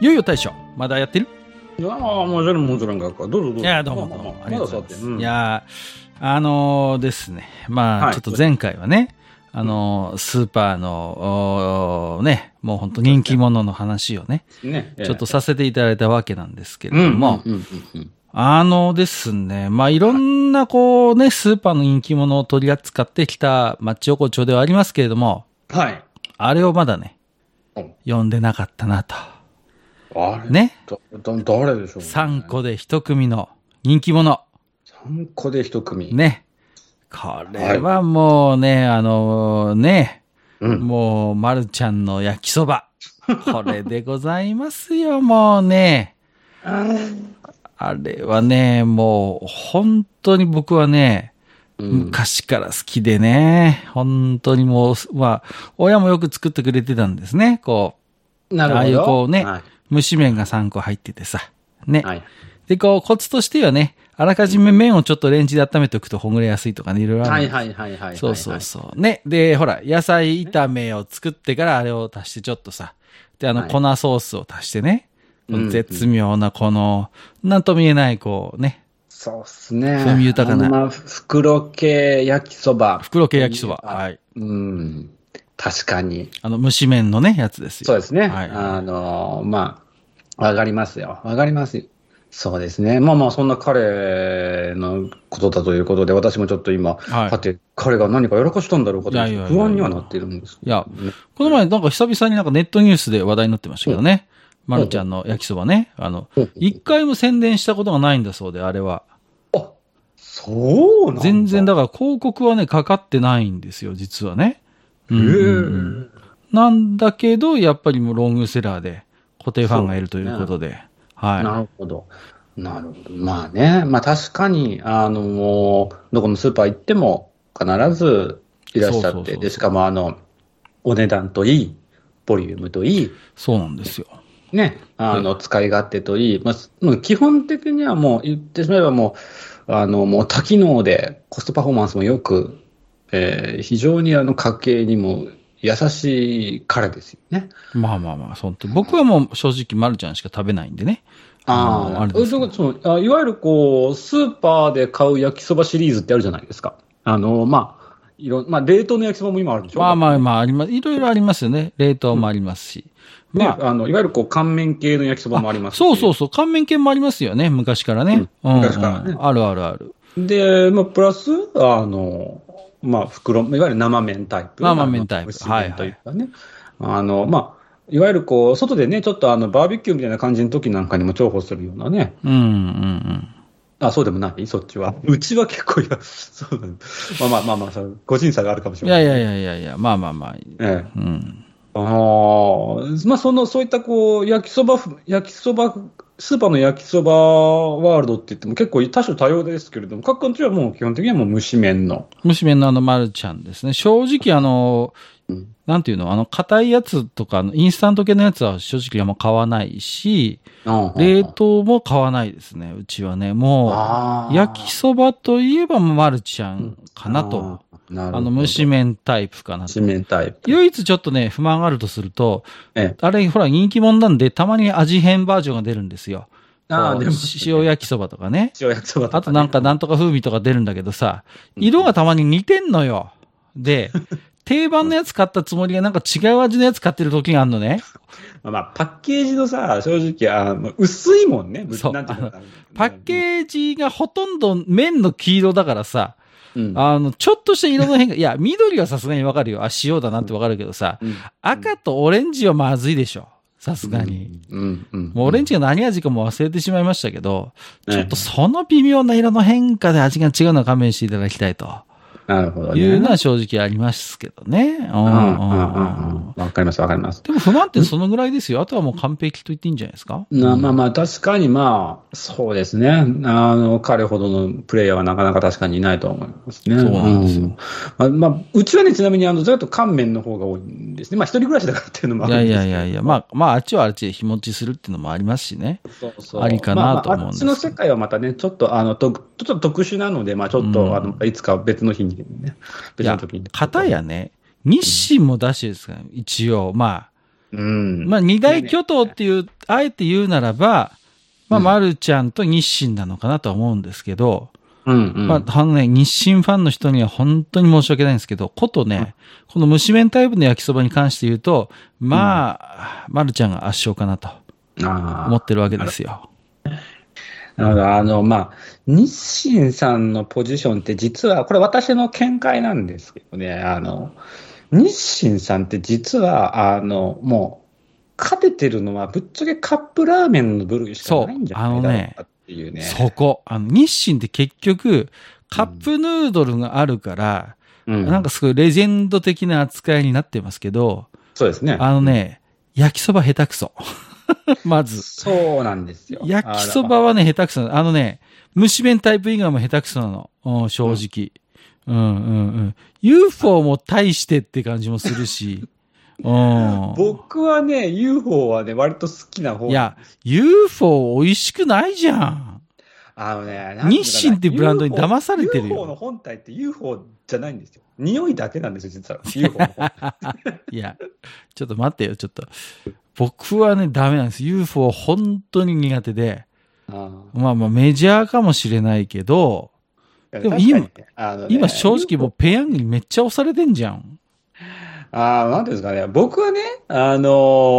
いよいよ大将、まだやってる？いやー、もちろん、もちろん、学科。どうぞどうぞ。いや、どうもどうも。まありがとうございます。いやー、あのーですね。まあ、はいちょっと前回はね、あのースーパーの、ね、もう本当人気者の話をね、ね。ちょっとさせていただいたわけなんですけれうん、ども。あのですね、まあいろんなこうね、スーパーの人気者を取り扱ってきたマッチ横丁ではありますけれども、はい。あれをまだねうん、読んでなかったなと。あれ？ね？だ、だ、誰でしょう、ね、3個で1組の人気者。三個で一組。。ね。これはもうね、あのね、うん。もう、まるちゃんの焼きそば。これでございますよ、もうね。あれはね、もう、本当に僕はね、うん。昔から好きでね、本当にもう、まあ、親もよく作ってくれてたんですね、こなるほど。ああいうこうねはい。う、蒸し麺が3個入っててさ。ね。はい。で、こう、コツとしてはね、あらかじめ麺をちょっとレンジで温めておくとほぐれやすいとかね、いろいろあるはい、はい、はい、はい。そうそうそう。ね。で、ほら、野菜炒めを作ってからあれを足してちょっとさ。で、あの、はい粉ソースを足してね。うんうん絶妙なこの、なんとも言えない、こうね。そうっすね。風味豊かなまあ、袋系焼きそば。袋系焼きそば。はいはい。うん。確かに。あの、蒸し麺のね、やつですよ。そうですね。はいあの、まあ、わかりますよ。わかりますよ。そうですね。まあまあ、そんな彼のことだということで、私もちょっと今、はいさて、彼が何かやらかしたんだろうかと不安にはなっているんですけいやこの前なんか久々になんかネットニュースで話題になってましたけどね。まるちゃんの焼きそばね。あのうん、一回も宣伝したことがないんだそうで、あれは。あ、そうなんだ。全然、だから広告はね、かかってないんですよ、実はね。なんだけど、やっぱりもうロングセラーで固定ファンがいるということで。なはるほど。なるほど。まあね、まあ確かに、あの、もう、どこのスーパー行っても必ずいらっしゃって、で、しかもあの、お値段といい、ボリュームといい、い。そうなんですよ。ね、あの、使い勝手といい、まあ、基本的にはもう言ってしまえばもう、あの、もう多機能でコストパフォーマンスもよく、えー非常にあの家計にも優しい彼ですよね。まあまあまあ、本当に僕はもう正直マルちゃんしか食べないんでね。ああ、あれでいわゆるこう、スーパーで買う焼きそばシリーズってあるじゃないですか。あの、まあ、いろ、まあ、冷凍の焼きそばも今あるでしょ？まあまあまあ、あります。いろいろありますよね。冷凍もありますし。ね、まあ、あの、いわゆるこう、乾麺系の焼きそばもありますしそうそうそう。乾麺系もありますよね。昔からね。うん昔からねうんあるあるある。で、まあ、プラス、あの、まあ、袋、いわゆる生麺タイプ。生麺タイプあの蒸し麺というかね。あの、まあ、いわゆるこう、外でね、ちょっとあの、バーベキューみたいな感じの時なんかにも重宝するようなね。うんうんうん。あ、そうでもない？そっちは。うちは結構、いや、そうなんだ。まあまあまあまあ、個人差があるかもしれない。いやいやいやいやいや、まあまあまあ。ええ。うん。ああ、まあその、そういったこう、焼きそば、焼きそば、スーパーの焼きそばワールドって言っても結構多種多様ですけれども、各家はもう基本的にはもう蒸し麺の。蒸し麺のあの、丸ちゃんですね。正直あの、なんていうのあの、硬いやつとか、インスタント系のやつは正直あんま買わないし、冷凍も買わないですね、うちはね。もう、焼きそばといえばまるちゃんかなと。あの、蒸し麺タイプかなと。蒸し麺タイプ。唯一ちょっとね、不満があるとすると、ええ。あれ、ほら、人気者なんで、たまに味変バージョンが出るんですよ。あー出ますね塩焼きそばとかね。塩焼きそばとかねあとなんかなんとか風味とか出るんだけどさ、色がたまに似てんのよ。で、定番のやつ買ったつもりがなんか違う味のやつ買ってる時があるのね。まあ、パッケージのさ、正直、あの薄いもんね。そうなんていうパッケージがほとんど麺の黄色だからさ、うんあの、ちょっとした色の変化、いや、緑はさすがにわかるよ。あ、塩だなってわかるけどさ、うん赤とオレンジはまずいでしょ。さすがに。うん、うん。もうオレンジが何味かも忘れてしまいましたけど、ねちょっとその微妙な色の変化で味が違うのは勘弁していただきたいと。なるほどね。いうのは正直ありますけどね。うんうんうんわかります、わかります。でも不満点そのぐらいですよ。あとはもう完璧と言っていいんじゃないですか？なまあまあ、確かにまあ、そうですね。あの、彼ほどのプレイヤーはなかなか確かにいないと思いますね。そうなんですようんまあ、まあ、うちはね、ちなみに、あの、ずっと乾麺の方が多いんですね。まあ、一人暮らしだからっていうのもあいやいるんですけど。やいやいや、まあ、まあ、あっちはあっちで日持ちするっていうのもありますしね。そうそうありかなと思うんですまあまああっちの世界はまたね、ちょっと、あの、とちょっと特殊なので、まあ、ちょっと、うんあの、いつか別の日にね、いや別の時に。、片やね、日清も出しですから、一応。まあ、うん。まあ、二大巨頭っていう、あえて言うならば、まあ、うんまるちゃんと日清なのかなとは思うんですけど、うん、うん。まあ、あのね、日清ファンの人には本当に申し訳ないんですけど、ことね、この蒸し麺タイプの焼きそばに関して言うと、まあ、まるちゃんが圧勝かなとあ思ってるわけですよ。なる。あの、まあ、日清さんのポジションって実は、これ私の見解なんですけどね、あの、日清さんって実は、あの、もう、勝ててるのはぶっちゃけカップラーメンの部類しかないんじゃないかっていうね。そこ。あの、日清って結局、カップヌードルがあるから、うんなんかすごいレジェンド的な扱いになってますけど、そうですね。あのね、焼きそば下手くそ。まず。そうなんですよ。焼きそばはね、下手くそなの。あのね、蒸し麺タイプ以外も下手くそなの。うん正直。うんうんうん。UFO も大してって感じもするし。うん。僕はね、UFO はね、割と好きな方いや、UFO 美味しくないじゃん。あのね、日清ってブランドに騙されてるよ UFO の本体って UFO じゃないんですよ。匂いだけなんですよ、実は。いや、ちょっと待ってよ、ちょっと。僕はね、ダメなんです。UFO 本当に苦手で。あまあまあメジャーかもしれないけど、あでも今ね今正直もうペヤングにめっちゃ押されてんじゃん。ああ、なんていうんですかね。僕はね、あの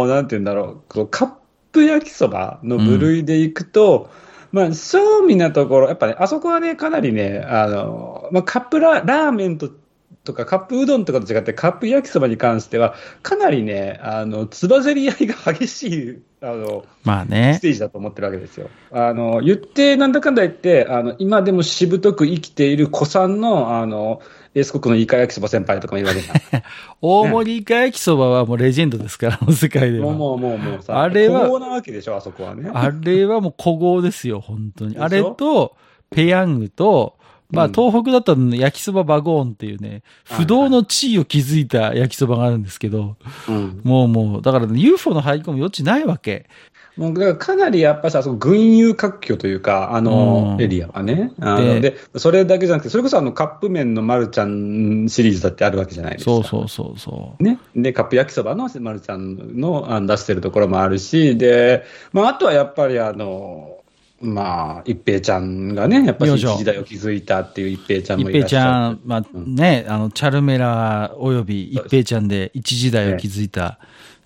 ーなんていうんだろう、カップ焼きそばの部類でいくと、まあ、正味なところ、やっぱね、あそこはね、かなりね、あのーまあ、カップララーメンと、とかカップうどんとかと違って、カップ焼きそばに関しては、かなりね、あの、つばぜり合いが激しい、あの、スまあね。テージだと思ってるわけですよ。あの、言って、なんだかんだ言って、あの、今でもしぶとく生きている子さんの、あの、エース国のイカ焼きそば先輩とかもいるわけじゃん。大盛りイカ焼きそばはもうレジェンドですから、世界では。もうもうもうもうさ、あれはなわけでしょ、あそこはね。あれはもう古豪ですよ、本当に。あれと、ペヤングと、まあ、うん東北だったらね焼きそばバゴーンっていうね、不動の地位を築いた焼きそばがあるんですけど、うん。もうもう、だからね、UFO の入り込む余地ないわけ。もうだからかなりやっぱさ、その群雄割拠というか、あの、うんエリアはね。あでので、それだけじゃなくて、それこそあの、カップ麺のマルちゃんシリーズだってあるわけじゃないですか。そうそうそうそう。ね。で、カップ焼きそばのマルちゃんのあの出してるところもあるし、で、まあ、あとはやっぱりあの、まあ、一平ちゃんがね、やっぱり一時代を築いたっていう一平ちゃん一もいら平ちゃっしゃる。ん、まあね、あの、チャルメラおよび一平ちゃんで一時代を築いた、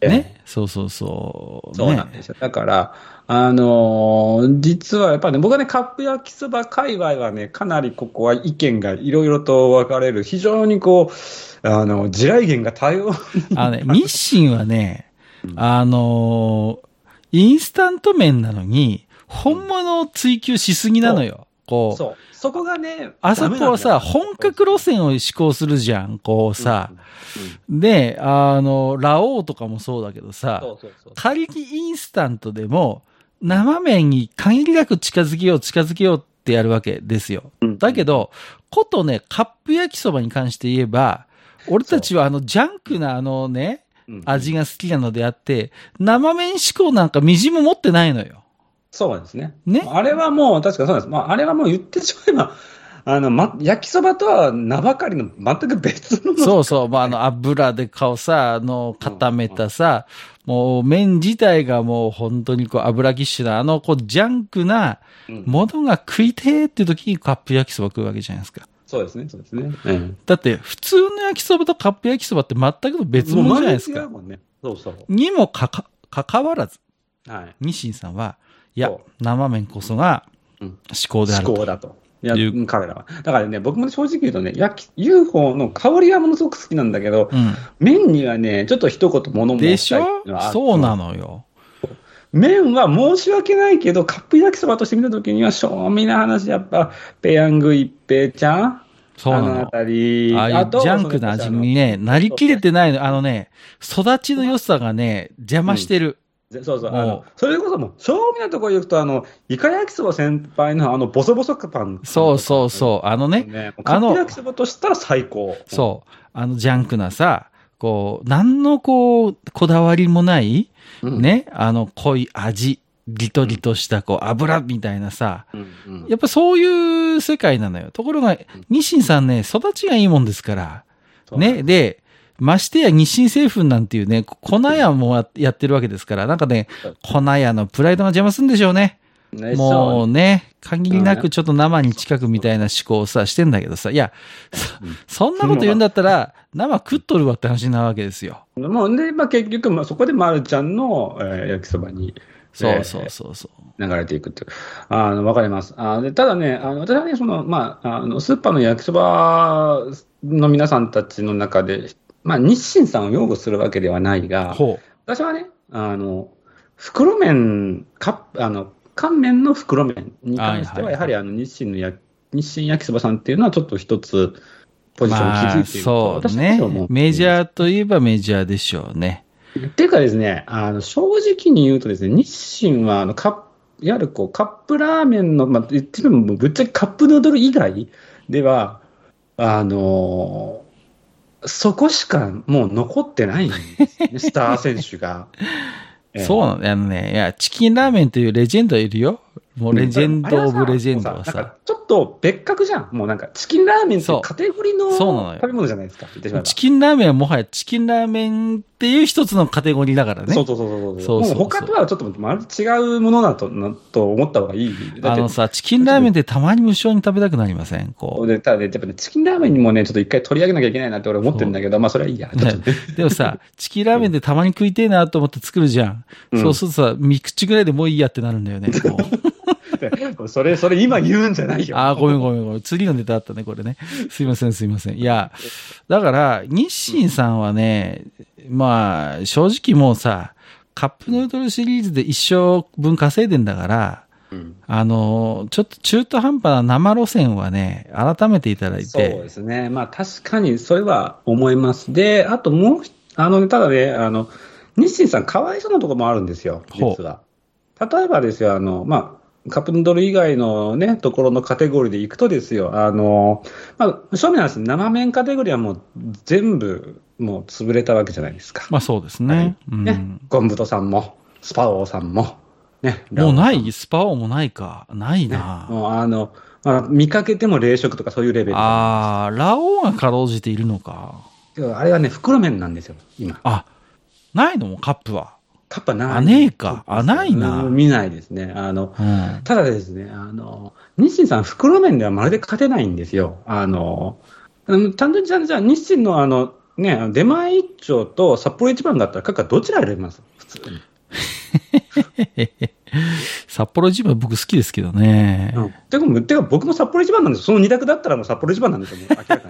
ええ。ね、そうそうそう。そうなんですよ。だから、あのー実はやっぱね、僕はね、カップ焼きそば界隈はね、かなりここは意見がいろいろと分かれる、非常にこう、あの、地雷原が多様に。あのね、日清はね、あのーインスタント麺なのに、本物を追求しすぎなのよ。こう、そう。そこがね、あそこはさ、本格路線を施行するじゃん、こうさ。うんで、あの、ラオウとかもそうだけどさ。仮にインスタントでも、生麺に限りなく近づけよう、近づけようってやるわけですよ。うんだけど、ことね、カップ焼きそばに関して言えば、俺たちはあの、ジャンクなあのね、うん味が好きなのであって、生麺志向なんかみじも持ってないのよ。そうですね。ねあれはもう、確かそうなんです。まあ、あれはもう言ってしまえば、あの、ま、焼きそばとは名ばかりの全く別の。そうそう、まあ、あの、油で顔さ、あの、固めたさ、もう麺自体がもう本当にこう油ぎっしゅな、あの、こう、ジャンクなうんものが食いてーっていう時にカップ焼きそば食うわけじゃないですか。そうですね、そうですね。うん。だって、普通の焼きそばとカップ焼きそばって全く別物じゃないですか。もうもんね。そうそう。にもかか、かかわらず、はい。日清さんは、いやそ、生麺こそがうん思考であると。思考だと。いやいう、彼らは。だからね、僕も正直言うとね、焼き、UFO の香りはものすごく好きなんだけど、うん。麺にはね、ちょっと一言物申でししたいっていうのそうなのよ。麺は申し訳ないけど、カップ焼きそばとして見たときには、正味な話、やっぱ、ペヤング一平ちゃん？そうなのあたり。ああいうジャンクな味にね、なりきれてないの。あのね、育ちの良さがね、邪魔してる。そうそう、もうあの、それこそもう、正味なところ行くと、あの、イカ焼きそば先輩のあの、ボソボソパン。そうそうそう。あのね、ね。あの焼きそばとしたら最高。そう。あのジャンクなさ、こう、何のこう、こだわりもない、うん。ね、あの濃い味、ギトギトしたこう、油みたいなさ、うんうん。やっぱそういう世界なのよ。ところが、日清さんね、育ちがいいもんですから。ね。で、ましてや日清製粉なんていうね、粉屋もややってるわけですから、なんかね、粉屋のプライドが邪魔するんでしょうね。ねもうね、限りなくちょっと生に近くみたいな思考をさ、してんだけどさ、いや、そそんなこと言うんだったら、生食っとるわって話なわけですよ。もうね、まあ結局、まあそこでまるちゃんの、えー焼きそばにそうそうそうそう。流れていくっていう。あの、わかります。あでただね、あの、私はね、その、まあ、あの、スーパーの焼きそばの皆さんたちの中で、まあ、日清さんを擁護するわけではないが、ほ私はね、あの、袋麺、カップ、あの、乾麺の袋麺に関しては、やはりあの、日清のや、日清焼きそばさんっていうのはちょっと一つ、ポう。ジションをまあ、築いていると、そう私はね。メジャーといえばメジャーでしょうね。っていうかですね、あの、正直に言うとですね、日清は、あの、カップ、いわゆるこう、カップラーメンの、まあ、言ってみれば、ぶっちゃけカップヌードル以外では、あのーそこしかもう残ってないんですね、スター選手が。ええそうなのあのね、いや、チキンラーメンというレジェンドいるよ。もうレジェンド・オブ・レジェンドはささ。ちょっと別格じゃん。もうなんか、チキンラーメンってそうカテゴリーのそうなのよ食べ物じゃないですか。チキンラーメンはもはやチキンラーメンっていう一つのカテゴリーだからね。そうそうそうそうそうそうそうもう他とはちょっとまる違うものだとなと思った方がいい。あのさ、チキンラーメンってたまに無償に食べたくなりません？こう。でただね、やっぱね、チキンラーメンにもね、ちょっと一回取り上げなきゃいけないなって俺思ってるんだけど、まあそれはいいや。ねでもさ、チキンラーメンでたまに食いてえなと思って作るじゃん。うんそうするとさ、三口ぐらいでもういいやってなるんだよね。それ、それ今言うんじゃないよ。ああ、ごめんごめんごめん。釣りのネタあったね、これね。すいません、すいません。いや、だから、日清さんはね、まあ、正直もうさ、カップヌードルシリーズで一生分稼いでんだから、うんあの、ちょっと中途半端な生路線はね、改めていただいそうでて、すね。まあ確かにそれは思います。で、あともうひ、あのね、ただね、あの、日清さんかわいそうなところもあるんですよ、実は。例えばですよ、あの、まあ、カップヌードル以外のね、ところのカテゴリーでいくとですよ、あの、まあ、正面なんです生麺カテゴリーはもう全部、もう潰れたわけじゃないですか。まあそうですね。うんね、ゴンブトさんも、スパオーさんも、ね、もうないスパオもないか。ないな。もうあの、まあ、見かけても冷食とかそういうレベル。ああ、ラオウがかろうじているのか。あれはね、袋麺なんですよ、今。あ、ないのもカップは。カッパない。あねえかあないなうん見ないですね。あの、うん。ただですね、あの、日清さん袋麺ではまるで勝てないんですよ。あの、うん単純にじゃあ、じゃあ日清のあの、ね、出前一丁と札幌一番だったら、各家どちら選びます？普通に。札幌一番僕好きですけどね。うん。てか、てか僕も札幌一番なんですその二択だったらもう札幌一番なんですよ、もう明らかに。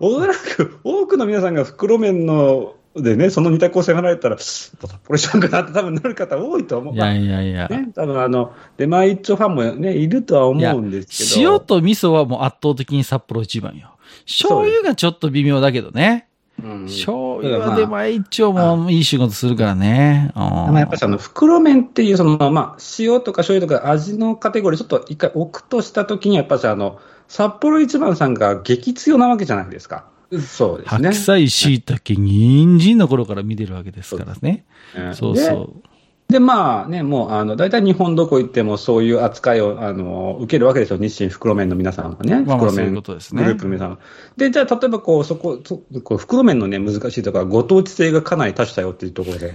おそらく多くの皆さんが袋麺の、でね、その二択を迫られたら、札幌一番かなって多分なる方多いと思う。いやいやいや。ね、多分あの、出前一丁ファンもね、いるとは思うんですけど。塩と味噌はもう圧倒的に札幌一番よ。醤油がちょっと微妙だけどね。うん、醤油は出前一丁もいい仕事するからね。うんまあ、やっぱりその袋麺っていうその、まあ、塩とか醤油とか味のカテゴリー、ちょっと一回置くとしたときに、やっぱりあの、札幌一番さんが激強なわけじゃないですか。そうですね。白菜、椎茸、人参の頃から見てるわけですからね。うんそうそう。で、まあね、もう、あの、大体日本どこ行ってもそういう扱いを、あの、受けるわけですよ。日清袋麺の皆さんはね。袋麺グねループの皆さんは。で、じゃあ、例えばこう、そこ、そこう袋麺のね、難しいところは、ご当地性がかなり達したよっていうところで。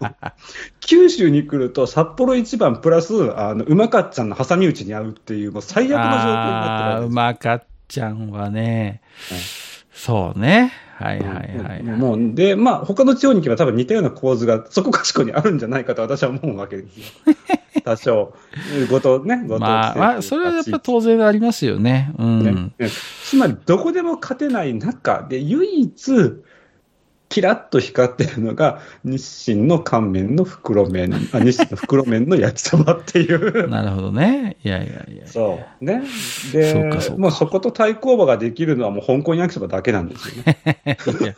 九州に来ると、札幌一番プラス、あの、うまかっちゃんの挟み撃ちに合うっていう、もう最悪の状況になってるああー、わけですうまかっちゃんはね。そうね。はいはいはい。もう、で、まあ、他の地方に行けば多分似たような構図がそこかしこにあるんじゃないかと私は思うわけですよ。多少。ごと、ね、ご当地まあ、まあ、それはやっぱ当然ありますよね。うん。ねねつまり、どこでも勝てない中で、唯一、キラッと光ってるのが、日清の乾麺の袋麺、あ日清の袋麺の焼きそばっていう。なるほどね。いやいやいや。そう。ね。で、そうかそうかもうそこと対抗馬ができるのはもう香港焼きそばだけなんですよね。い や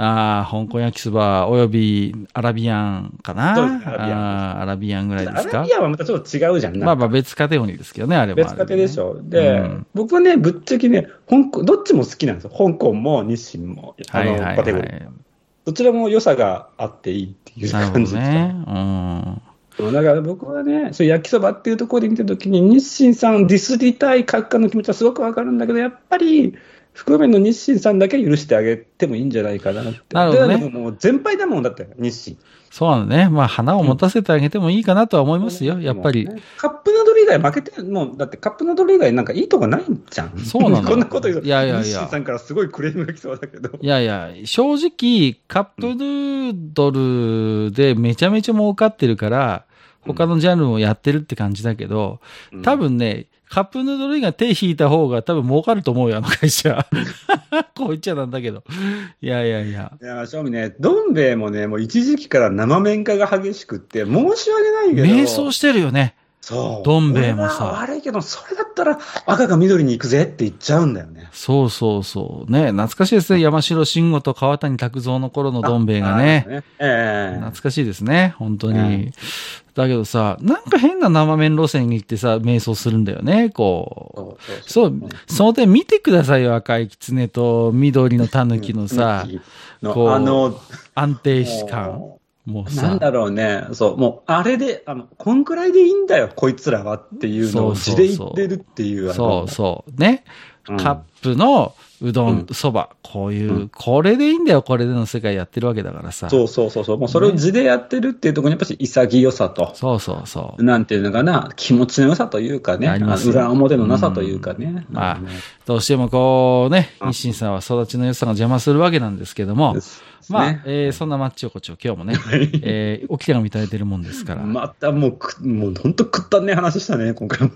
ああ、香港焼きそばおよびアラビアンかな？そうですアラビアンあーアラビアンぐらいですか？アラビアンはまたちょっと違うじゃん。まあまあ別カテゴリーですけどね、あれは、別家庭でしょ。で、うん僕はね、ぶっちゃけね、香港、どっちも好きなんですよ。香港も日清も。あの、はいはいカテゴリー。はい。どちらも良さがあっていいっていうなるほ感じですどね。うん。そうだから僕はね、そう焼きそばっていうところで見たときに、日清さんディスりたい閣下の気持ちはすごくわかるんだけど、やっぱり、袋麺の日清さんだけ許してあげてもいいんじゃないかなって。なるほどねでももう全敗だもんだって、日清。そうなのね。まあ花を持たせてあげてもいいかなとは思いますよ、やっぱり。ねカップヌードル以外負けて、もうだってカップヌードル以外なんかいいとこないんじゃん。そうなのこんなこと言うと、いやいやいやさんからすごいクレームが来そうだけど。いやいや、正直、カップヌードルでめちゃめちゃ儲かってるから、他のジャンルもやってるって感じだけど、うん多分ね、カップヌードル以外手引いた方が多分儲かると思うよ、あの会社。こう言っちゃなんだけど。いやいやいや。いや、正味ね、どん兵衛もね、もう一時期から生麺化が激しくって、申し訳ないけど。迷走してるよね。そう。どん兵衛もさ悪いけど、それだったら赤が緑に行くぜって言っちゃうんだよね。そうそうそう。ね、懐かしいですね。山城慎吾と川谷拓三の頃のどん兵衛がね。あ。ええ懐かしいですね。本当に。うんだけどさ、なんか変な生麺路線に行ってさ、迷走するんだよね、こう。そうその点見てくださいよ、赤い狐と緑の狸のさ、のこうあの、安定感。ももううなんさ、だろうね。そう、もう、あれで、あの、こんくらいでいいんだよ、こいつらはっていうのを字で言ってるっていう。そうそう。ね。うんカップのうどんう、そば、こういう、うんこれでいいんだよ、これでの世界やってるわけだからさ。そうそうそうそう。もうそれを字でやってるっていうところにやっぱし潔さと。そうそうそう。なんていうのかな、気持ちの良さというかね、あ裏表のなさというかね。うんまあどうしてもこうね、うん日清さんは育ちの良さが邪魔するわけなんですけども、まあ、ねえーそんなマッチ横丁、今日もね、えー、おき手紙いただいてるもんですから、またもうく、もう本当くったんねえ話したね、今回も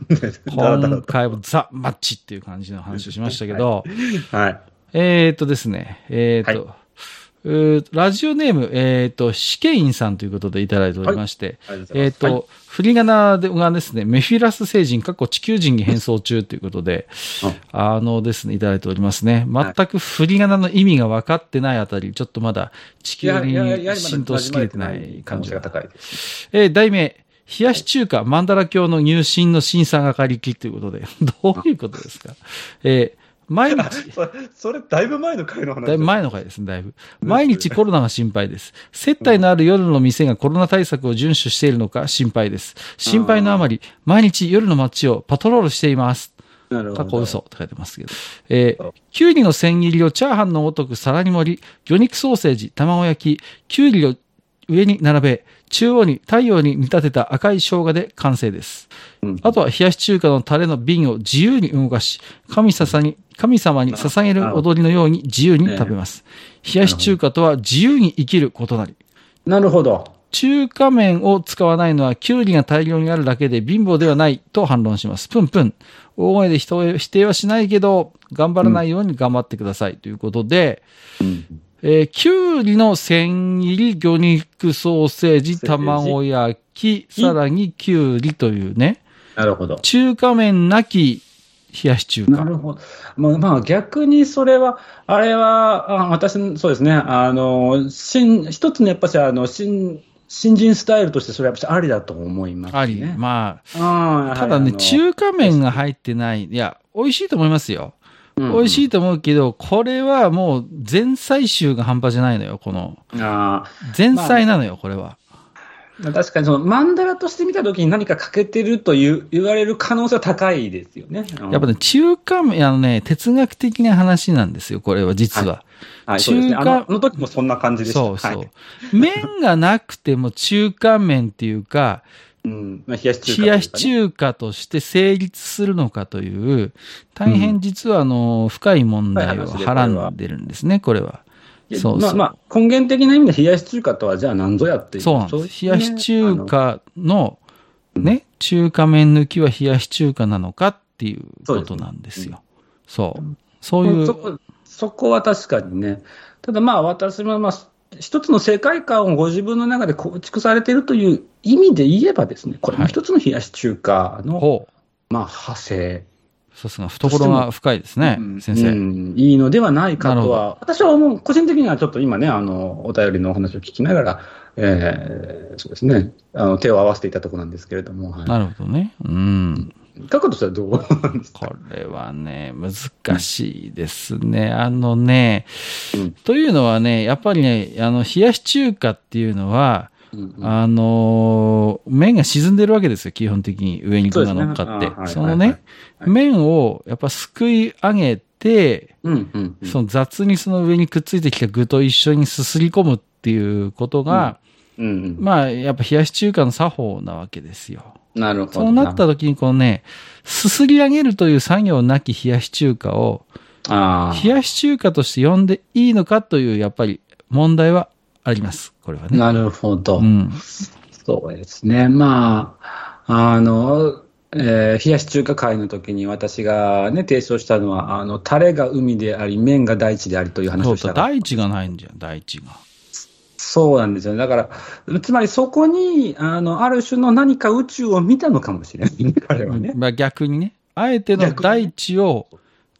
今回もザ・マッチっていう感じの話をしましたけど、はい。えーっとですね、えーっと、はえーラジオネーム、えーっと、試験員さんということでいただいておりまして、ありがとうございえーっと、振り仮名がですね、メフィラス星人、過去地球人に変装中ということで、あのですね、いただいておりますね。全く振り仮名の意味が分かってないあたり、ちょっとまだ地球に浸透しきれてない感じが。高いです。えー題名、冷やし中華、マンダラ教の入信の審査係きということで、どういうことですか？えー毎日、それ、だいぶ前の回の話だいぶ前の回ですね、だいぶ。毎日コロナが心配です。接待のある夜の店がコロナ対策を遵守しているのか心配です。心配のあまり、毎日夜の街をパトロールしています。なるほど。過去嘘って書いてますけど。えー、きゅうりの千切りをチャーハンのごとく皿に盛り、魚肉ソーセージ、卵焼き、きゅうりを上に並べ、中央に太陽に見立てた赤い生姜で完成です。うんあとは冷やし中華のタレの瓶を自由に動かし、神様に、神様に捧げる踊りのように自由に食べます。冷やし中華とは自由に生きることなり。なるほど。中華麺を使わないのは、キュウリが大量にあるだけで貧乏ではないと反論します。プンプン。大声で人を否定はしないけど、頑張らないように頑張ってください。ということで、うんえー、キュウリの千切り、魚肉ソーセージ、卵焼き、さらにキュウリというね、なるほど。中華麺なき冷やし中華。なるほど。まあ、まあ、逆にそれは、あれは、あ私の、そうですね、あの、新、一つのやっぱし、あの、新、新人スタイルとしてそれはやっぱしありだと思います、ね。あり。まああ、あただね、中華麺が入ってない。いや、美味しいと思いますよ。美味しいと思うけど、これはもう前菜臭が半端じゃないのよ、この。あ前菜なのよ、これは。あ、確かにその、マンダラとして見たときに何か欠けてるという言われる可能性は高いですよね。やっぱね、中華麺、あのね、哲学的な話なんですよ、これは、実は。はい、そうですね。あ中華のあの時もそんな感じでした。そうそう。はい麺がなくても中華麺っていうか、うん。まあ、冷やし中華、冷やし中華として成立するのかという、大変実はあの、深い問題をはらんでるんですね、これは。そうそう。まあまあ、根源的な意味で冷やし中華とはじゃあ何ぞやっていう。そうなんです。冷やし中華華の、ね、中華麺抜きは冷やし中華なのかっていうことなんですよ。そう。そういう、そこ、そこは確かにね。ただまあ私もまあ、一つの世界観をご自分の中で構築されているという意味で言えばですね、これも一つの冷やし中華の、ほう。まあ派生、さすが懐が深いですね、先生。うんいいのではないかとは、私は思う、個人的にはちょっと今ね、あの、お便りのお話を聞きながら、えー、そうですね、あの、手を合わせていたところなんですけれども、はい。なるほどね。うん。タカとしてはどう？なんですかこれはね、難しいですね。あのね、うん。というのはね、やっぱりね、あの、冷やし中華っていうのは、うんうん。あのー麺が沈んでるわけですよ、基本的に上に具が乗っかって。そのね、はいはい麺をやっぱすくい上げて、うんうんうん。その雑にその上にくっついてきた具と一緒にすすり込むっていうことが、うんうん。まあ、やっぱ冷やし中華の作法なわけですよ。なるほど。そうなった時にこのね、すすり上げるという作業なき冷やし中華を、あ冷やし中華として呼んでいいのかという、やっぱり問題はあります。これはあ、ね。なるほど。うん。そうですね。まあ、あの、えー冷やし中華会の時に私がね、提唱したのは、あの、タレが海であり、麺が大地でありという話をしたら大地がないんじゃん、大地が。そうなんですよね。だから、つまりそこに、あの、ある種の何か宇宙を見たのかもしれないね、彼はね。まあ逆にね、あえての大地を、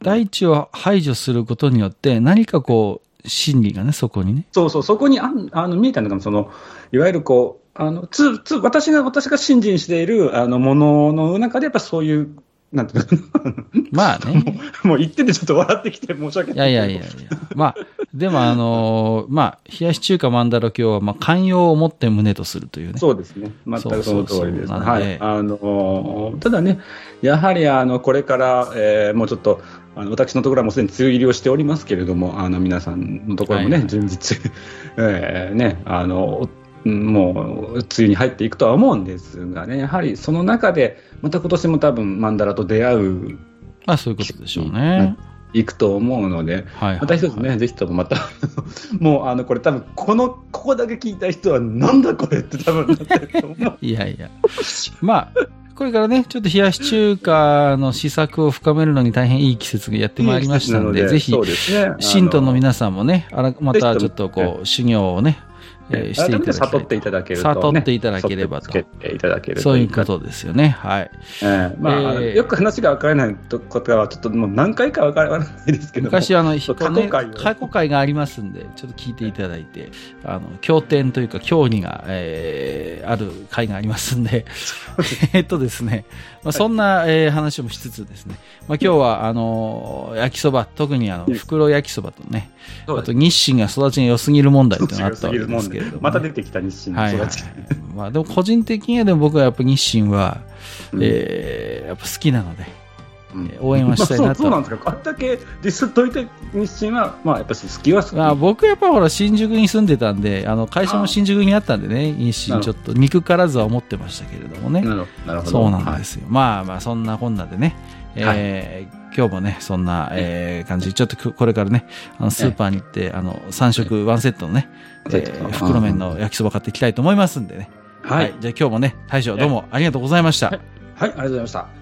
大地を排除することによって、何かこう、真理がね、そこにね。そうそう、そこにあんあの見えたのかも、その、いわゆるこう、あの、つ、つ、私が、私が信心している、あの、ものの中で、やっぱそういう、なんていうの まあね。もう言っててちょっと笑ってきて申し訳いない。やいやいやいや。まあ、でもあのーまあ、冷やし中華マンダロ教は、まあ、寛容を持って胸とするというね。そうですね。全くその通りです。はでい。あの、ただね、やはり、あの、これから、えーもうちょっと、あの私のところはもうすでに梅雨入りをしておりますけれども、あの、皆さんのところもね、順日、えーね、あの、うんもう、梅雨に入っていくとは思うんですがね、やはりその中で、また今年も多分、マンダラと出会う、まあ、そういうことでしょうね。いくと思うので、はいはい、また一つね、ぜひともまた、もう、あの、これ多分、この、ここだけ聞いた人は、なんだこれって多分なってると思う。いやいや。まあ、これからね、ちょっと冷やし中華の試作を深めるのに大変いい季節がやってまいりましたので、ぜひそう、ですね。信徒のさ皆さんもね、あらまたちょっとこう、修行をね、えーしていただきたい悟っていただけると、ね。悟っていただければとつけていただけるとそういうことですよね。はい。ええまあ、えーよく話が分からないことは、ちょっともう何回か分からないですけども。昔、あの、過過去回を過去回がありますんで、ちょっと聞いていただいて、あの、経典というか、教義が、えーある回がありますんで、えっとですね、まあ、そんな、えー話もしつつですね、まあ、今日は、あの、焼きそば、特にあの、袋焼きそばとね、あと日清が育ちが良すぎる問題ってのがあったわけでですけれども、ね。また出てきた日清のはいはい育ち。まあ、でも個人的にはでも僕はやっぱ日清は、うんえーやっぱ好きなので、うんえー応援はしたいなとまあそうそうなんですか。あれだけディスっといて日清は、まあやっぱり好きは好き。まあ、僕やっぱほら新宿に住んでたんで、あの会社も新宿にあったんでね、日清ちょっと憎からずは思ってましたけれどもね。なるほど。なるほど。そうなんですよ。まあまあ、そんなこんなでね、えー今日もね、そんな、えー感じで、ちょっとこれからね、あのスーパーに行って、あの、3食ワンセットのね、えー袋麺の焼きそば買っていきたいと思いますんでね。はい。はい。じゃあ今日もね、大将どうもありがとうございました。はいありがとうございました。